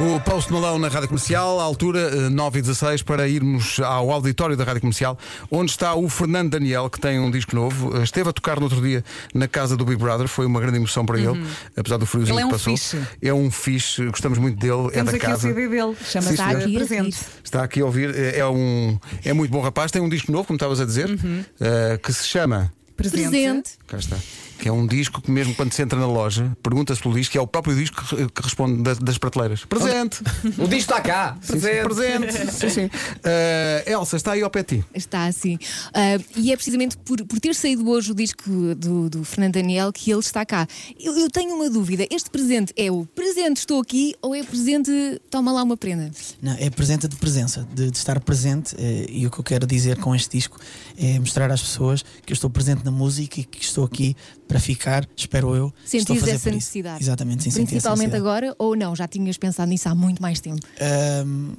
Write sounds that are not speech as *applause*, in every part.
O Post Malone na Rádio Comercial, à altura eh, 9 e 16 para irmos ao auditório da Rádio Comercial, onde está o Fernando Daniel, que tem um disco novo. Eh, Esteve a tocar no outro dia na casa do Big Brother, foi uma grande emoção para ele, apesar do friozinho Ele é que um passou. fixe. É um fixe, gostamos muito dele, é Temos da aqui casa. o CD dele. Chama-se Sim, Está aqui a presente. Está aqui a ouvir, é é um é muito bom rapaz, tem um disco novo, como estavas a dizer, eh, que se chama. Presente. Presente. Cá está. Que é um disco que, mesmo quando se entra na loja, pergunta-se pelo disco, que é o próprio disco que, que responde das, das prateleiras. Presente! O disco está cá. Sim, sim, presente! sim, sim. Eh, Elsa, está aí ao pé de ti. Está assim. Ah, e é precisamente por, por ter saído hoje o disco do, do Fernando Daniel que ele está cá. Eu, eu tenho uma dúvida: este presente é o presente estou aqui ou é presente toma lá uma prenda? Não, é presente de presença, de, de estar presente. eh, e o que eu quero dizer com este disco é mostrar às pessoas que eu estou presente na música e que estou aqui para ficar, espero eu. fazer essa necessidade? Exatamente, sim, Principalmente agora ou não? Já tinhas pensado nisso há muito mais tempo. Ahm,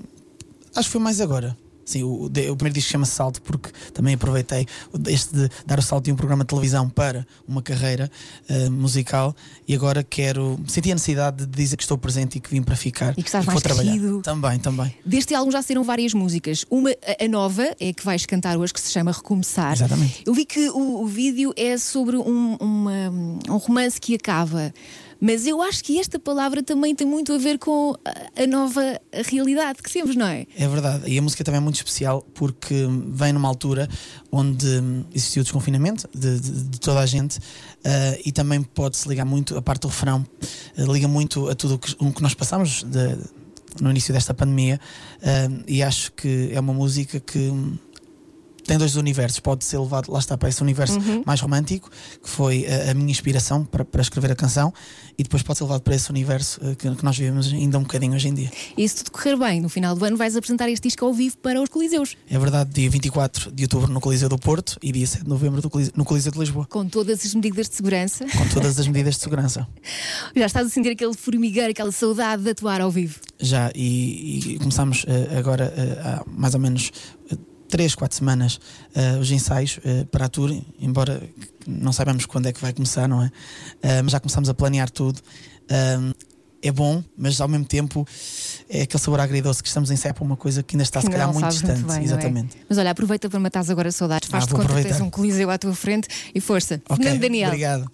acho que foi mais agora. Sim, o, o primeiro disco chama-se Salto porque também aproveitei este de dar o salto de um programa de televisão para uma carreira ah, musical e agora quero. Senti a necessidade de dizer que estou presente e que vim para ficar. E que estás vou mais trabalhar. Também, também. Deste álbum já saíram várias músicas. Uma, a- nova, é que vais cantar hoje, que se chama Recomeçar. Exatamente. Eu vi que o, o vídeo é sobre um, uma- um romance que acaba. Mas eu acho que esta palavra também tem muito a ver com a, nova realidade que temos, não é? É verdade, e a música também é muito especial porque vem numa altura onde existiu o desconfinamento de, de- de toda a gente ah, e também pode-se ligar muito, a parte do refrão, ah, liga muito a tudo o que, que nós passamos de- no início desta pandemia ah, e acho que é uma música que. Tem dois universos, pode ser levado, lá está, para esse universo mais romântico, que foi a, a minha inspiração para, para escrever a canção, e depois pode ser levado para esse universo ah, que, que nós vivemos ainda um bocadinho hoje em dia. E se tudo correr bem, no final do ano vais apresentar este disco ao vivo para os Coliseus, É verdade, dia 24 de outubro no Coliseu do Porto e dia 7 de novembro Coliseu- no Coliseu de Lisboa, com todas as medidas de segurança. com todas as medidas de segurança. *laughs* Já estás a sentir aquele formigueiro, aquela saudade de atuar ao vivo. Já, e, e começamos eh, agora eh, há mais ou menos 3, 4 semanas eh, os ensaios eh, para a tour, embora não saibamos quando é que vai começar, não é? Eh, mas já começamos a planear tudo. É bom, mas ao mesmo tempo é aquele sabor agridoce que estamos em CEP, uma coisa que ainda está se Que calhar não muito distante. bem, não é? exatamente. Mas olha, aproveita para matar agora saudades, faz-te vou conta que tens um Coliseu à tua frente e força. Ok, Fernando Daniel. Obrigado.